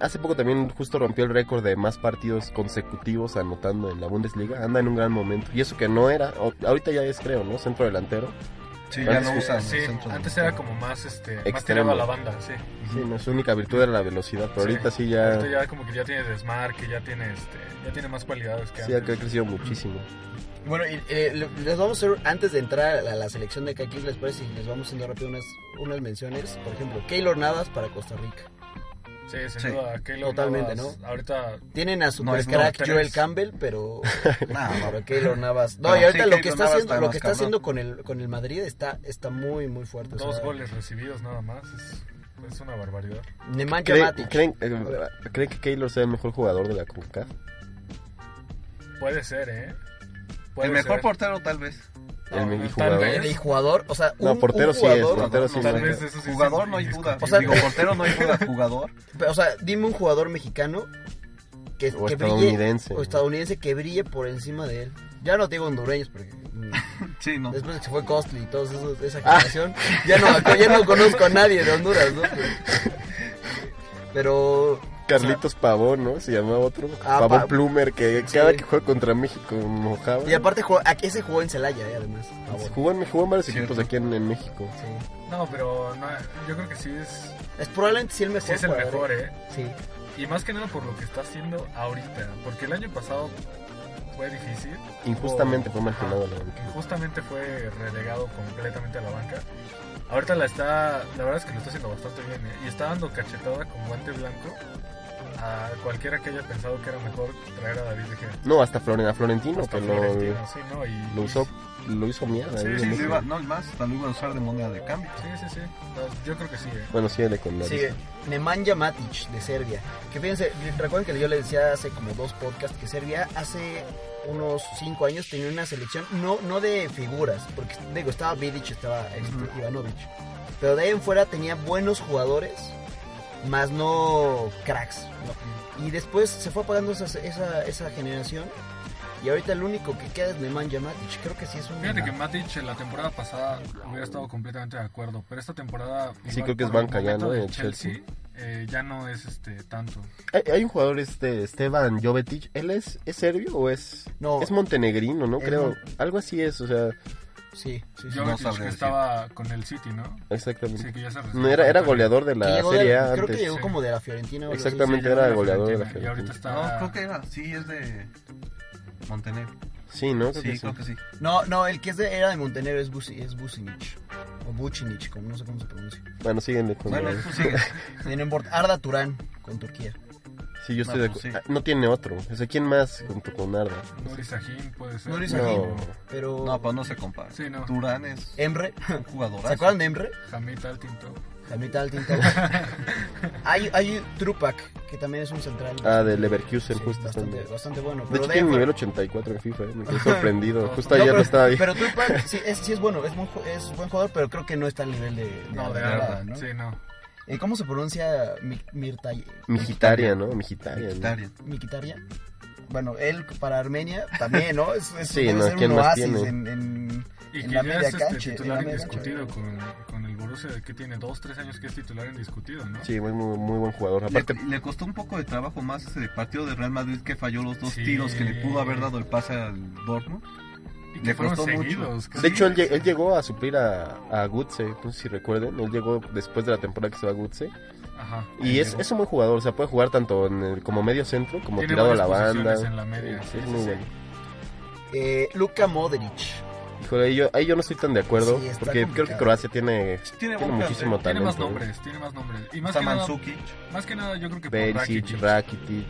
hace poco también justo rompió el récord de más partidos consecutivos anotando en la Bundesliga. Anda en un gran momento. Y eso que no era, ahorita ya es creo, ¿no? Centro delantero. Sí, Antes ya no sí- usan Sí, antes era como más, este, más Extremo. tirado a la banda, sí. Sí, no, su única virtud era la velocidad, pero ahorita sí ya, Ahorita ya como que ya tiene desmarque, ya tiene, este, ya tiene más cualidades que sí ha antes. crecido muchísimo. Bueno, y, eh, le- les vamos a hacer, antes de entrar a la selección de Kaki, les parece si les vamos haciendo rápido unas, unas menciones. Por ejemplo, Keylor Navas para Costa Rica. Sí, sin Sí, duda. Keylor totalmente, Navas, ¿no? Ahorita Tienen a super No, es crack no, Joel Campbell, pero, Nah, no. pero Keylor Navas. No, y ahorita sí, lo que está Navas haciendo, está lo que está cabrón. haciendo con el con el Madrid está está muy muy fuerte. o dos sea, goles recibidos nada más. Es, es una barbaridad. Nemanja ¿Creen, Matic. creen, eh, ¿creen que Keylor sea el mejor jugador de la CONCACAF? Puede ser, ¿eh? Puede El mejor ser. portero tal vez. No, el, no, el tal jugador. vez. El jugador, o sea, un, No, portero un sí es, jugador, portero sí Tal es. vez eso sí Jugador no hay duda. O sea, Digo, portero no hay duda. Jugador. o sea, dime un jugador mexicano que, O que estadounidense. brille o estadounidense que brille por encima de él. Ya no te digo hondureños porque mm, Sí, no. después de que se fue Costly y de esa Ah. generación, ya no ya no conozco a nadie de Honduras, ¿no? Pero Carlitos Pavón, ¿no? Se llamaba otro. Ah, Pavón Pa- Plumer, que Sí. cada que juega contra México mojaba. y aparte jugó, aquí ese jugó en Celaya, eh, además. Jugó en, jugó en varios Cierto. equipos aquí en, en México. Sí. No, pero no, yo creo que sí es, Es probablemente sí el mejor. sí es el jugador, mejor, ¿eh? Sí. Y más que nada por lo que está haciendo ahorita. Porque el año pasado fue difícil. Injustamente fue marginado a la banca. Justamente fue relegado completamente a la banca. Ahorita la está, la verdad es que lo está haciendo bastante bien. ¿eh? Y está dando cachetada con guante blanco a cualquiera que haya pensado que era mejor traer a David De Gea. No, hasta Floren- a Florentino, Hasta que lo, sí, ¿no? Y, lo usó, lo hizo mierda. Sí, sí, iba- no, más, hasta lo iba a usar de moneda de cambio. Sí, sí, sí. Yo creo que sí, ¿eh? Bueno, sí, de con la Sigue Nemanja Matic de Serbia. Que fíjense, recuerden que yo les decía hace como dos podcasts que Serbia hace unos cinco años tenía una selección no, no de figuras, porque digo, estaba Vidic, estaba este, Ivanovic. Pero de ahí en fuera tenía buenos jugadores, más no cracks. ¿no? Y después se fue apagando esa, esa, esa generación. Y ahorita el único que queda es Nemanja Matic. Creo que sí es un. Fíjate que Matic en la temporada pasada hubiera estado completamente de acuerdo, pero esta temporada Sí, creo que es banca ya, ¿no? En Chelsea. eh, ya no es este tanto. Hay, hay un jugador, este, Esteban Jovetic. ¿Él es, es serbio o es, No. es montenegrino, no? Creo. mon- Algo así es, o sea, Sí, sí, sí. Jovetic, sabría que decir. estaba con el City, ¿no? exactamente. Sí, que ya se No, era, era goleador de la de- Serie A creo que llegó sí. como de la Fiorentina. o. Exactamente, Sí, era goleador de la Fiorentina, Y ahorita está... No, creo que era. Sí, es de Montenegro. Sí, ¿no? Creo Sí, que sí. creo que sí. No, no, el que es de, era de Montenegro es, Busi, es Businic. O Bucinic, como no sé cómo se pronuncia. Bueno, síguenle con Bueno, tú por Arda Turán con Turquía. Sí, yo estoy No, de acu- sí. ah, No tiene otro. O sea, ¿quién más junto con Arda? Nuri Sahin puede ser. Nuri No. Sahin, pero No, pues no se compara. Sí, no. Turán es Emre. un jugador. ¿Se acuerdan de Emre? Hamid Altinto. Hamid Altinto. hay, hay Trupak, que también es un central. Ah, de Leverkusen, Sí, justo. bastante, también. bastante bueno. De Pero hecho, de tiene ahí nivel fuera- 84 en FIFA, ¿eh? me quedé sorprendido. No, Justo No, ayer pero, lo estaba ahí. pero Trupak sí es, sí es bueno, es, es buen jugador, pero creo que no está al nivel de, de No, de Arda, Arda, ¿no? Sí, no. Eh, ¿Cómo se pronuncia Mi- Mirtay? Mijitaria, ¿no? Mijitaria. Mikitaria. Bueno, él para Armenia también, ¿no? Es, es- Sí, ¿no? ser ¿Quién un más tiene? en, en, Y en que la ya media es este, cancha. titular indiscutido con, con el Borussia, que tiene dos, tres años que es titular indiscutido, ¿no? Sí, muy, muy, muy buen jugador. Le, Aparte, le costó un poco de trabajo más ese partido de Real Madrid que falló los dos Sí. tiros que le pudo haber dado el pase al Dortmund. Y que Le fueron costó mucho. de hecho, él, lle- él llegó a suplir a, a Gutse, no sé si recuerden. Él llegó después de la temporada que se va a Gutse. Ajá. Y es, es un buen jugador, o sea, puede jugar tanto en el- como medio centro, como Tiene tirado a la banda. en la media, Sí, sí, es muy sí. bueno. Eh, Luka Modric. Híjole, ahí yo, ahí yo no estoy tan de acuerdo, Sí, porque creo que. Croacia tiene, Tiene tiene buen muchísimo Tiene talento. más ¿eh? nombres, tiene más nombres. Y más que, nada, más que nada yo creo que por Rakitic. Rakitic,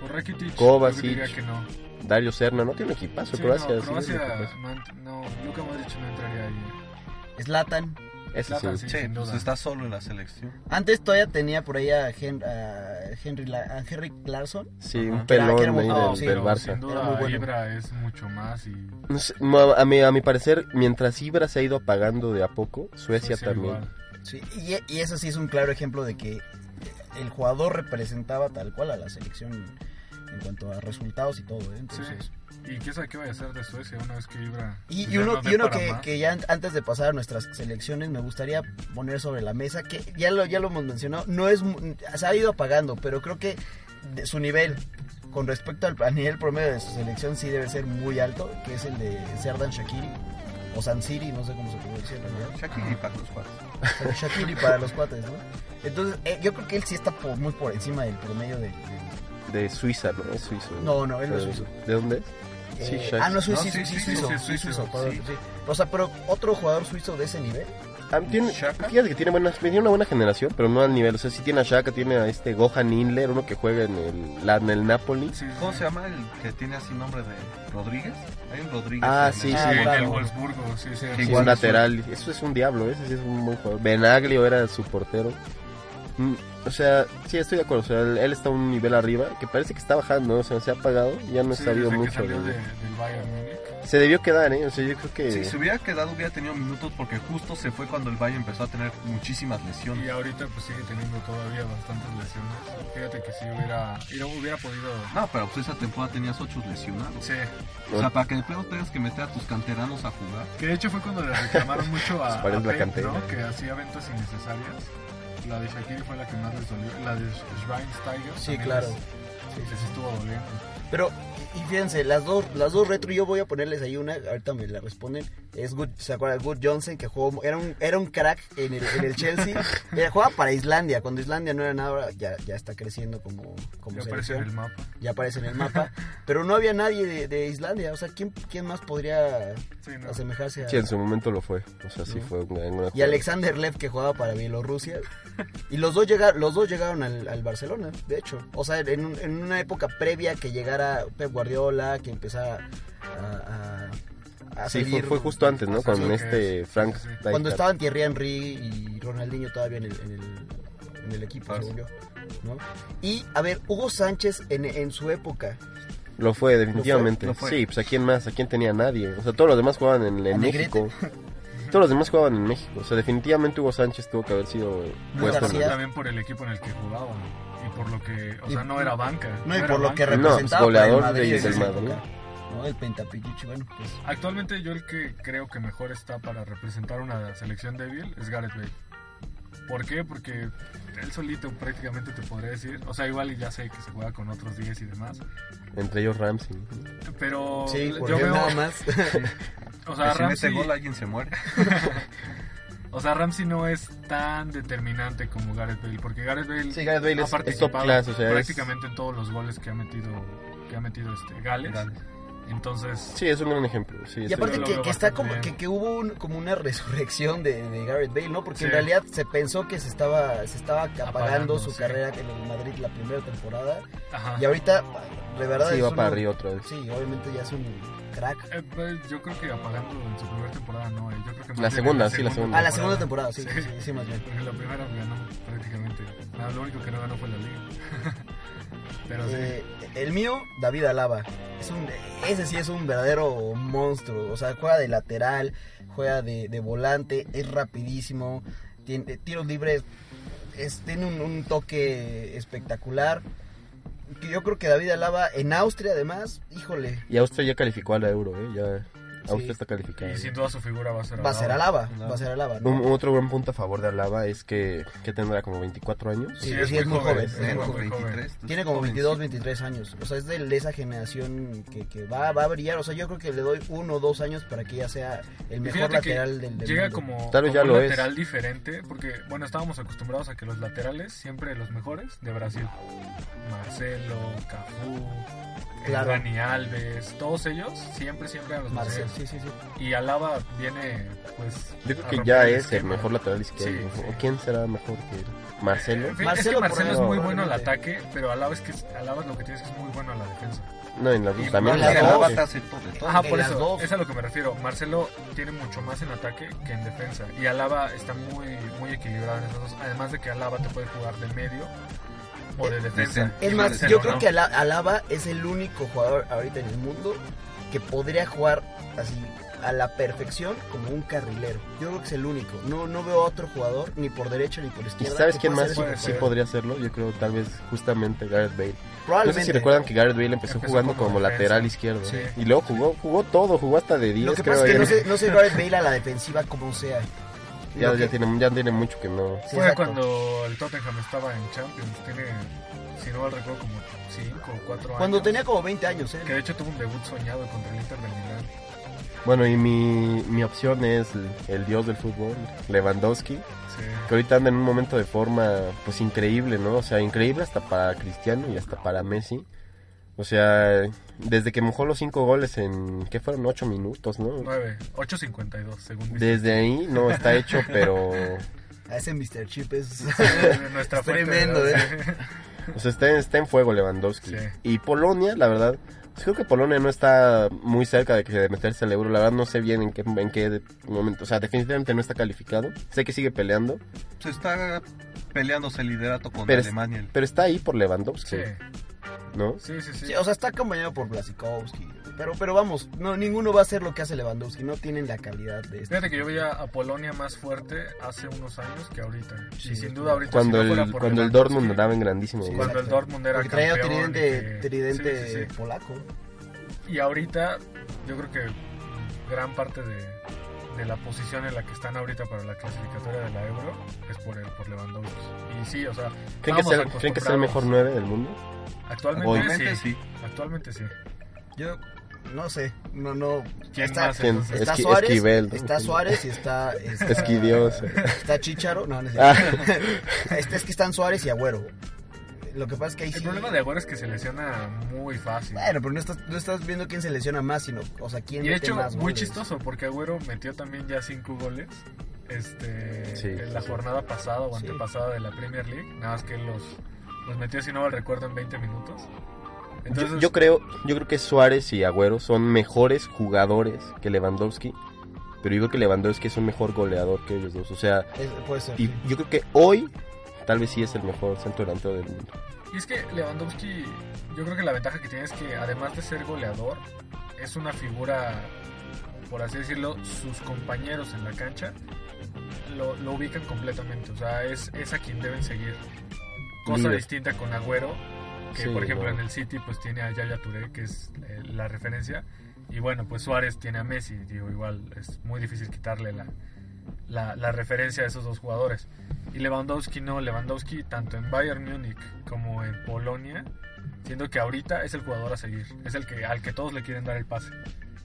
Por Rakitic, Kovacic. yo diría que no. Dario Serna, no tiene equipazo Sí, Croacia. no, sí, Croacia, equipazo. no, ent- no, Luka Modric no entraría ahí. Zlatan. Ese Zlatan sí. Sí, pues duda. está solo en la selección. Antes todavía tenía por ahí a, Hen- a Henry, La- a Henry Clarkson. Sí, Ajá. un era- pelón que era muy del, sí, Barça. sin Era muy duda bueno. Ibra es mucho más y No sé, ma- a, mi, a mi parecer, mientras Ibra se ha ido apagando de a poco, Suecia Suecia también. igual. Sí, y, y eso sí es un claro ejemplo de que el jugador representaba tal cual a la selección en cuanto a resultados y todo. ¿eh? Entonces, Y quién sabe qué vaya a hacer de Suecia una vez que Ibra. Y, y uno, no y que, ya an- antes de pasar a nuestras selecciones me gustaría poner sobre la mesa, que ya lo, ya lo hemos mencionado, no es, mu- se ha ido apagando, pero creo que de su nivel con respecto al, al nivel promedio de su selección sí debe ser muy alto, que es el de Serdan Shakiri, o Sansiri, no sé cómo se puede decir en realidad. Shakiri para los cuatro. Shakiri para los cuates, ¿no? Entonces, eh, yo creo que él sí está por- muy por encima del promedio de... de- De Suiza, ¿no? Es suizo. No, no, él no es suizo. ¿De dónde es? Sí, eh, ah, no, suizo, No, sí, sí, sí, sí, suizo, suizo, suizo, perdón, sí. sí. O sea, pero otro jugador suizo de ese nivel. Ah, tiene, fíjate que tiene, buenas, tiene una buena generación, pero no al nivel. O sea, sí tiene a Shaka, tiene a este Gohan Inler, uno que juega en el, la- en el Napoli. ¿Cómo se llama el que tiene así nombre de Rodríguez? Hay un Rodríguez. Ah, en sí, el- Sí, en claro. el Wolfsburgo, sí, sí. Es igual un es lateral. Eso es un diablo, ese sí es un buen jugador. Benaglio era su portero. Mm, O sea, sí, estoy de acuerdo. O sea, él, él está a un nivel arriba que parece que está bajando, ¿no? o sea, se ha apagado. Ya no Sí, sabido desde que mucho. salió de- de- del Bayern Múnich. Se debió quedar, ¿eh? O sea, yo creo que. Si se hubiera quedado, hubiera tenido minutos porque justo se fue cuando el Bayern empezó a tener muchísimas Y lesiones. ahorita pues sigue teniendo todavía bastantes lesiones. Fíjate que si hubiera, hubiera, hubiera podido... No, pero pues esa temporada tenías ocho lesionados. Sí, O sea, para que de pedo tengas que meter a tus canteranos a jugar. que de hecho fue cuando le reclamaron mucho a, a la Pep, cantera. ¿no? Que hacía ventas innecesarias. La de Shakiri fue la que más les dolió. La de Schweinsteiger. Sí, claro. les- les estuvo doliendo. Pero, y fíjense, las dos, las dos retro, yo voy a ponerles ahí una, ahorita me la responden. Es Good, ¿se acuerdan? Good Johnson, que jugó, era un, era un crack en el, en el Chelsea. Era, jugaba para Islandia, cuando Islandia no era nada, ahora ya, ya está creciendo como, como Ya aparece en el mapa. Ya aparece en el mapa. pero no había nadie de, de Islandia, o sea, ¿quién, quién más podría Sí, no. asemejarse a... Sí, en su momento lo fue. O sea, sí ¿No? fue una, una Y Alexander Lev que jugaba para Bielorrusia. Y los dos, llegaron, los dos llegaron al, al Barcelona, de hecho. O sea, en, en una época previa que llegara Pep Guardiola, que empezara a, a, a Sí, fue, seguir- fue justo antes, ¿no? Con sí, este sí, Frank sí, sí. Rijkaard. Cuando estaban Thierry Henry y Ronaldinho todavía en el, en el, en el equipo, Barça. según yo. ¿no? Y, a ver, Hugo Sánchez en, en su época. Lo fue, definitivamente. Lo fue. Sí, pues a quién más, a quién tenía nadie. O sea, todos los demás jugaban en. México. Todos los demás jugaban en México. O sea, definitivamente Hugo Sánchez tuvo que haber sido puesto. También por el equipo en el que jugaban. Y por lo que, o sea, no era banca. No, y por lo que banca. No, representaba pues, goleador el Madrid del Madrid. ¿no? El Pentapichichi, bueno, pues... Actualmente yo el que creo que mejor está para representar una selección débil es Gareth Bale. ¿Por qué? Porque él solito prácticamente te podría decir, o sea, igual y ya sé que se juega con otros 10 y demás, Entre ellos Ramsey. pero Sí, yo veo, nada más. o sea, Que si mete Ramsey, gol alguien se muere. o sea, Ramsey no es tan determinante como Gareth Bale, porque Gareth Bale, Sí, Gareth Bale ha es- es top participado class, o sea, es- prácticamente en todos los goles que ha metido que ha metido este Gales. Gales. Entonces, Sí, es un gran ejemplo. Sí, Y aparte que, que está como que, que hubo un- como una resurrección de, de Gareth Bale, ¿no? Porque en Sí. realidad se pensó que se estaba se estaba apagando, Apagando, su sí. carrera en el Madrid la primera temporada ajá. y ahorita de verdad Sí, es va un- para arriba otra vez. Sí, obviamente ya es un crack. Eh, yo creo que apagando en su primera temporada no, eh, yo creo que más La segunda, sí, la segunda. Ah, la segunda temporada, sí, Sí. sí, sí, sí, más bien. Porque la primera ganó prácticamente. No, lo único que no ganó fue la liga. Pero sí. Eh, el mío, David Alaba. Es un, ese sí es un verdadero monstruo. O sea, juega de lateral, juega de, de volante, es rapidísimo, tiene tiros libres, es, tiene un, un toque espectacular. Yo creo que David Alaba en Austria, además, híjole, Y Austria ya calificó a la Euro, ¿eh? Ya Austria Sí. está calificada. Y sin duda su figura va a ser va a ser Alaba. Alaba, va a ser Alaba. ¿no? Un, otro buen punto a favor de Alaba es que, que tendrá como 24 años. Sí, sí, es muy joven, es muy Tengo joven. 23. Tiene como joven, 22, sí. 23 años. O sea, es de esa generación que, que va, va a brillar. O sea, yo creo que le doy uno o dos años para que ya sea el mejor lateral del, del Llega mundo. como, Tal vez como ya un lo es. lateral diferente, porque bueno, estábamos acostumbrados a que los laterales, siempre los mejores de Brasil. Marcelo, Cafú, Claro. Dani Alves, todos ellos siempre, siempre eran los Marcelo. Sí, sí, sí. Y Alaba viene, pues. Yo creo que ya el es el mejor lateral izquierdo. Sí, sí. ¿O quién será mejor que él? ¿Marcelo? Marcelo, es que Marcelo es muy bueno al ataque, pero Alaba es que Alaba lo que tiene es que es muy bueno a la defensa. No, en la dos también. en las dos. te hace todo, de todo. Ajá, por las eso, dos. es a lo que me refiero. Marcelo tiene mucho más en ataque que en defensa. Y Alaba está muy, muy equilibrado en esos dos. Además de que Alaba te puede jugar de medio o de defensa. Es más, Marcelo yo creo no. que Ala- Alaba es el único jugador ahorita en el mundo que podría jugar así a la perfección como un carrilero. Yo creo que es el único. No, no veo otro jugador, ni por derecha ni por ¿Y izquierda. sabes que quién más sí ser. podría hacerlo? Yo creo tal vez justamente Gareth Bale. No sé si recuerdan que Gareth Bale empezó, Empezó jugando como como, lateral izquierdo. Sí. Y luego jugó jugó todo, jugó hasta de 10, Lo que creo. pasa es que no ya, sé, no sé Gareth Bale a la defensiva como sea. Ya, ya tiene, ya tiene mucho que no. Sí, Fue exacto. cuando el Tottenham estaba en Champions. Tiene, si no mal recuerdo, como 5 o 4 años. Cuando tenía como 20 años, ¿eh? Que de hecho tuvo un debut soñado contra el Inter de Milán. Bueno, y mi, mi opción es el, el dios del fútbol, Lewandowski, Sí. que ahorita anda en un momento de forma pues increíble, ¿no? O sea, increíble hasta para Cristiano y hasta para Messi. O sea, desde que mojó los cinco goles en, ¿qué fueron? Ocho minutos, ¿no? 9, 8.52 según dice. Desde ahí no está hecho, pero... A ese Mr. Chip es Nuestra es fuente, tremendo. ¿eh? O sea, está, está en fuego Lewandowski. Sí. Y Polonia, la verdad, creo que Polonia no está muy cerca de, que, de meterse al euro. La verdad no sé bien en qué, en qué momento. O sea, definitivamente no está calificado. Sé que sigue peleando, Se está peleándose el liderato con Pero es- Alemania. pero está ahí por Lewandowski, Sí, ¿no? sí, sí. sí. Sí, o sea, está acompañado por Blasikowski. Pero, pero vamos, no, ninguno va a hacer lo que hace Lewandowski. No tienen la calidad de este. Fíjate que yo veía a Polonia más fuerte hace unos años que ahorita. Sí, y sin duda ahorita Cuando si no el, por cuando el Dortmund andaba en grandísimo. Sí. Cuando el. Dortmund era Porque campeón. tridente, que- tridente sí, sí, sí. polaco. Y ahorita yo creo que gran parte de, de la posición en la que están ahorita para la clasificatoria de la Euro es por, el, por Lewandowski. Y sí, o sea, ¿Creen que, el, ¿Creen que es el mejor acostumbrados. 9 del mundo? Actualmente sí. sí. Actualmente sí. Yo no sé, no, no. ¿Quién está, más ¿Quién? Está Esqui- Suárez, Esquivel, ¿no? está Suárez y está, está Esquidioso. Está Chicharo, no, no es Ah. Este es que están Suárez y Agüero. Lo que pasa es que ahí El sí- problema de Agüero es que se lesiona muy fácil. Bueno, pero no estás, no estás viendo quién se lesiona más, sino, o sea, quién Y de hecho, más muy goles. chistoso, porque Agüero metió también ya cinco goles este, Sí, en la sí. jornada pasada o Sí. antepasada de la Premier League. Nada más que él los, los metió, si no mal recuerdo, en 20 minutos. Entonces, yo, yo creo, yo creo que Suárez y Agüero son mejores jugadores que Lewandowski. Pero yo creo que Lewandowski es un mejor goleador que ellos dos. O sea, Es- puede ser. y sí. yo creo que hoy tal vez sí es el mejor centro delantero del mundo. Y es que Lewandowski, yo creo que la ventaja que tiene es que además de ser goleador, es una figura, por así decirlo, sus compañeros en la cancha lo, lo ubican completamente. O sea, es, es a quien deben seguir. Cosa Líder. distinta con Agüero, que Sí, por ejemplo no. en el City pues tiene a Yaya Touré, que es eh, la referencia. Y bueno, pues Suárez tiene a Messi, digo, igual es muy difícil quitarle la, la, la referencia a esos dos jugadores. Y Lewandowski no, Lewandowski tanto en Bayern Múnich como en Polonia, siendo que ahorita es el jugador a seguir, es el que al que todos le quieren dar el pase.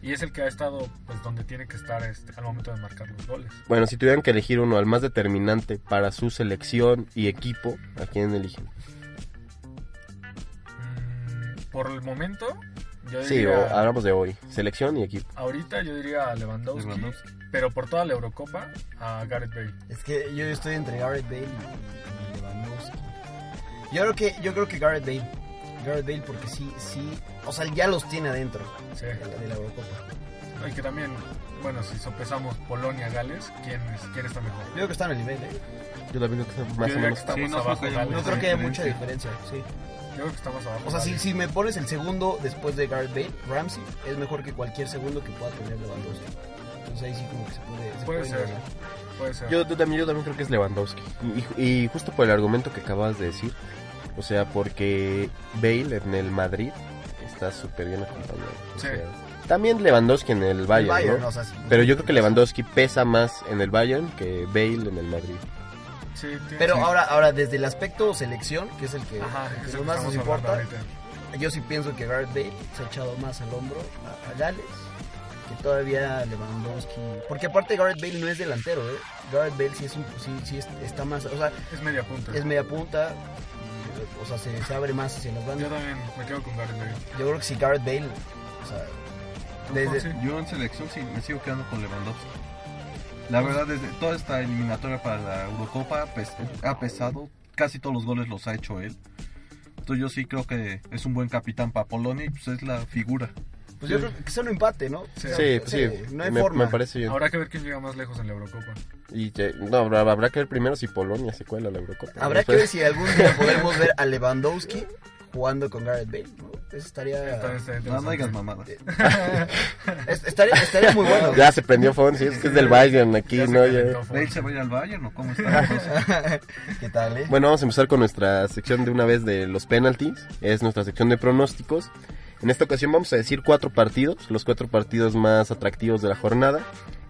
Y es el que ha estado pues donde tiene que estar este, al momento de marcar los goles. Bueno, si tuvieran que elegir uno al más determinante para su selección y equipo, ¿a quién eligen? Por el momento, yo Sí, diría, o hablamos de hoy. Selección y equipo. ahorita yo diría a Lewandowski, Lewandowski. pero por toda la Eurocopa a Gareth Bale. Es que yo estoy entre Gareth Bale y, Lewandowski. Yo creo que, yo creo que Gareth Bale. Gareth Bale porque sí, sí, o sea, ya los tiene adentro Sí. de la, de la Eurocopa. Y que también, bueno, si sopesamos Polonia-Gales, ¿quién, es- ¿quién está mejor? Yo creo que están al nivel, ¿eh? Yo también creo que son más Yo o diría menos. que estamos Sí, no abajo, creo que haya Gales. No Esa creo que haya diferencia. mucha diferencia, sí. Yo creo que estamos abajo. O sea, si, si me pones el segundo después de Gareth Bale, Ramsey es mejor que cualquier segundo que pueda tener Lewandowski. Entonces ahí sí como que se puede... se Puede puede ser. negar. Puede ser. Yo, yo también, yo también creo que es Lewandowski. Y, y justo por el argumento que acabas de decir. O sea, porque Bale en el Madrid está súper bien acompañado. O Sí. sea, también Lewandowski en el Bayern, El Bayern, ¿no? o sea, sí. Pero yo creo que Lewandowski pesa más en el Bayern que Bale en el Madrid. Sí, Pero sí. ahora, ahora desde el aspecto selección, que es el que, Ajá, el que lo más nos importa, yo sí pienso que Gareth Bale se ha echado más al hombro a, a Gales que todavía Lewandowski. Porque aparte Gareth Bale no es delantero, ¿eh? Gareth Bale sí, es un, sí, sí es- está más, o sea, Es media punta. es media punta, o sea, se, se abre más hacia las Yo bandas. también me quedo con Gareth Bale. Yo creo que si Gareth Bale, o sea, Desde- sí. Yo en selección sí me sigo quedando con Lewandowski. La verdad, desde toda esta eliminatoria para la Eurocopa pes- ha pesado. Casi todos los goles los ha hecho él. Entonces yo sí creo que es un buen capitán para Polonia y pues es la figura. Pues yo creo que solo empate, ¿no? Sí. Sí, pues sí, no hay me, forma. me parece bien. Habrá que ver quién llega más lejos en la Eurocopa. Y que- no, habrá, habrá que ver primero si Polonia se cuela a la Eurocopa. Habrá que ver si algún día podremos ver a Lewandowski jugando con Gareth Bale, ¿no? Eso estaría... Está- está No, no digas interesante. mamadas. es- estaría, estaría muy bueno. Ya se prendió Fonsi, es que es del Bayern aquí, Ya ¿no? Ya. Fon. ¿Bale se va a ir al Bayern o cómo está? ¿Qué tal, eh? Bueno, vamos a empezar con nuestra sección de una vez de los penalties. Es nuestra sección de pronósticos. En esta ocasión vamos a decir cuatro partidos, los cuatro partidos más atractivos de la jornada.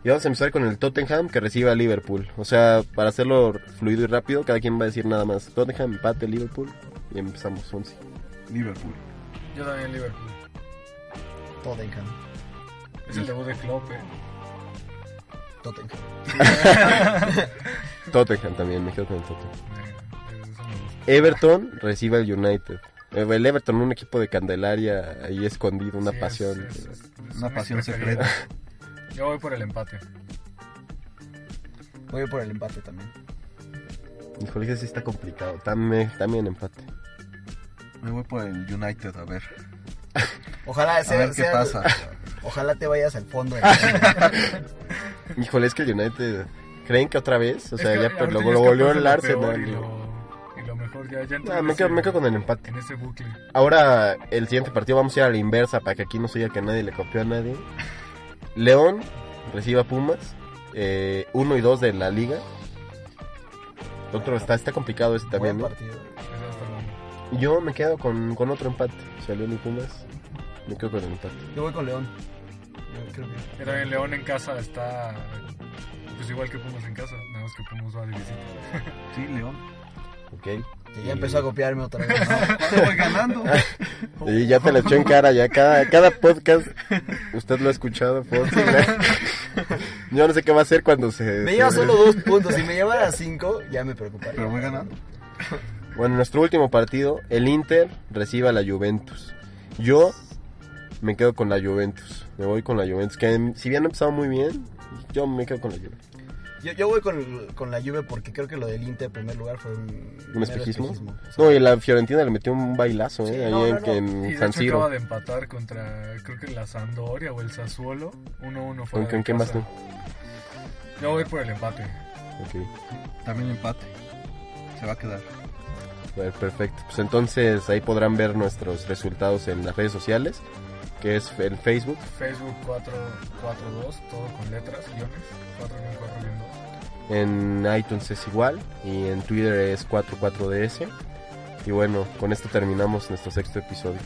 Y vamos a empezar con el Tottenham que recibe a Liverpool. O sea, para hacerlo fluido y rápido, cada quien va a decir nada más. Tottenham, empate, Liverpool. Y empezamos, Fonsi. Liverpool. Yo también Liverpool. Tottenham. Es el debut de Klopp, eh. Tottenham. Tottenham también, me quedo con el Tottenham. Everton recibe al United. Eh, El Everton, un equipo de Candelaria ahí escondido, una Sí, pasión. es- es- es Una pasión secreta. Yo voy por el empate. Voy por el empate también. Híjole, ese sí está complicado. También, también empate. Me voy por el United, a ver. Ojalá A sea, ver qué sea- pasa. Ojalá te vayas al fondo. de Híjole, es que el United. ¿Creen que otra vez? O sea, Es que ya lo, lo volvió el lo Arsenal. Y lo, y lo mejor ya, ya Ah, me, quedo, me quedo con el empate. En ese bucle. Ahora, el siguiente partido vamos a ir a la inversa para que aquí no se diga que nadie le copió a nadie. León recibe a Pumas. eh, uno y dos de la liga. Otro está, está complicado ese también, Buen partido. Yo me quedo con, con otro empate. O sea, León y Pumas. Me quedo con el empate. Yo voy con León. Yo creo que- Yo también León en casa está pues igual que Pumas en casa, nada más que Pumas va de visita. Sí, León. Ok. ya empezó a copiarme otra vez. ¿Cuándo voy ganando? Y ya te lo echó en cara, ya cada, cada podcast, usted lo ha escuchado, Fonsi, ¿no? Yo no sé qué va a hacer cuando se... Me se- lleva solo dos puntos. Si me llevara cinco, ya me preocuparía. Pero voy ganando. Bueno, nuestro último partido, el Inter recibe a la Juventus. Yo me quedo con la Juventus, me voy con la Juventus, que si bien ha empezado muy bien, yo me quedo con la Juventus. Yo, yo voy con, con la Juve porque creo que lo del Inter en primer lugar fue un... ¿Un espejismo? O sea, No, y la Fiorentina le metió un bailazo, ¿eh? Ahí no, en, no, no. en Y de San hecho Siro. acaba de empatar contra, creo que la Sampdoria o el Sassuolo, 1-1 ¿Con, fuera con vas casa. tú? Yo voy por el empate. Ok. También empate. Se va a quedar. Perfecto. Pues entonces ahí podrán ver nuestros resultados en las redes sociales, que es en Facebook. Facebook 442, todo con letras, guiones, 442. En iTunes es igual y en Twitter es 44DS. Y bueno, con esto terminamos nuestro sexto episodio.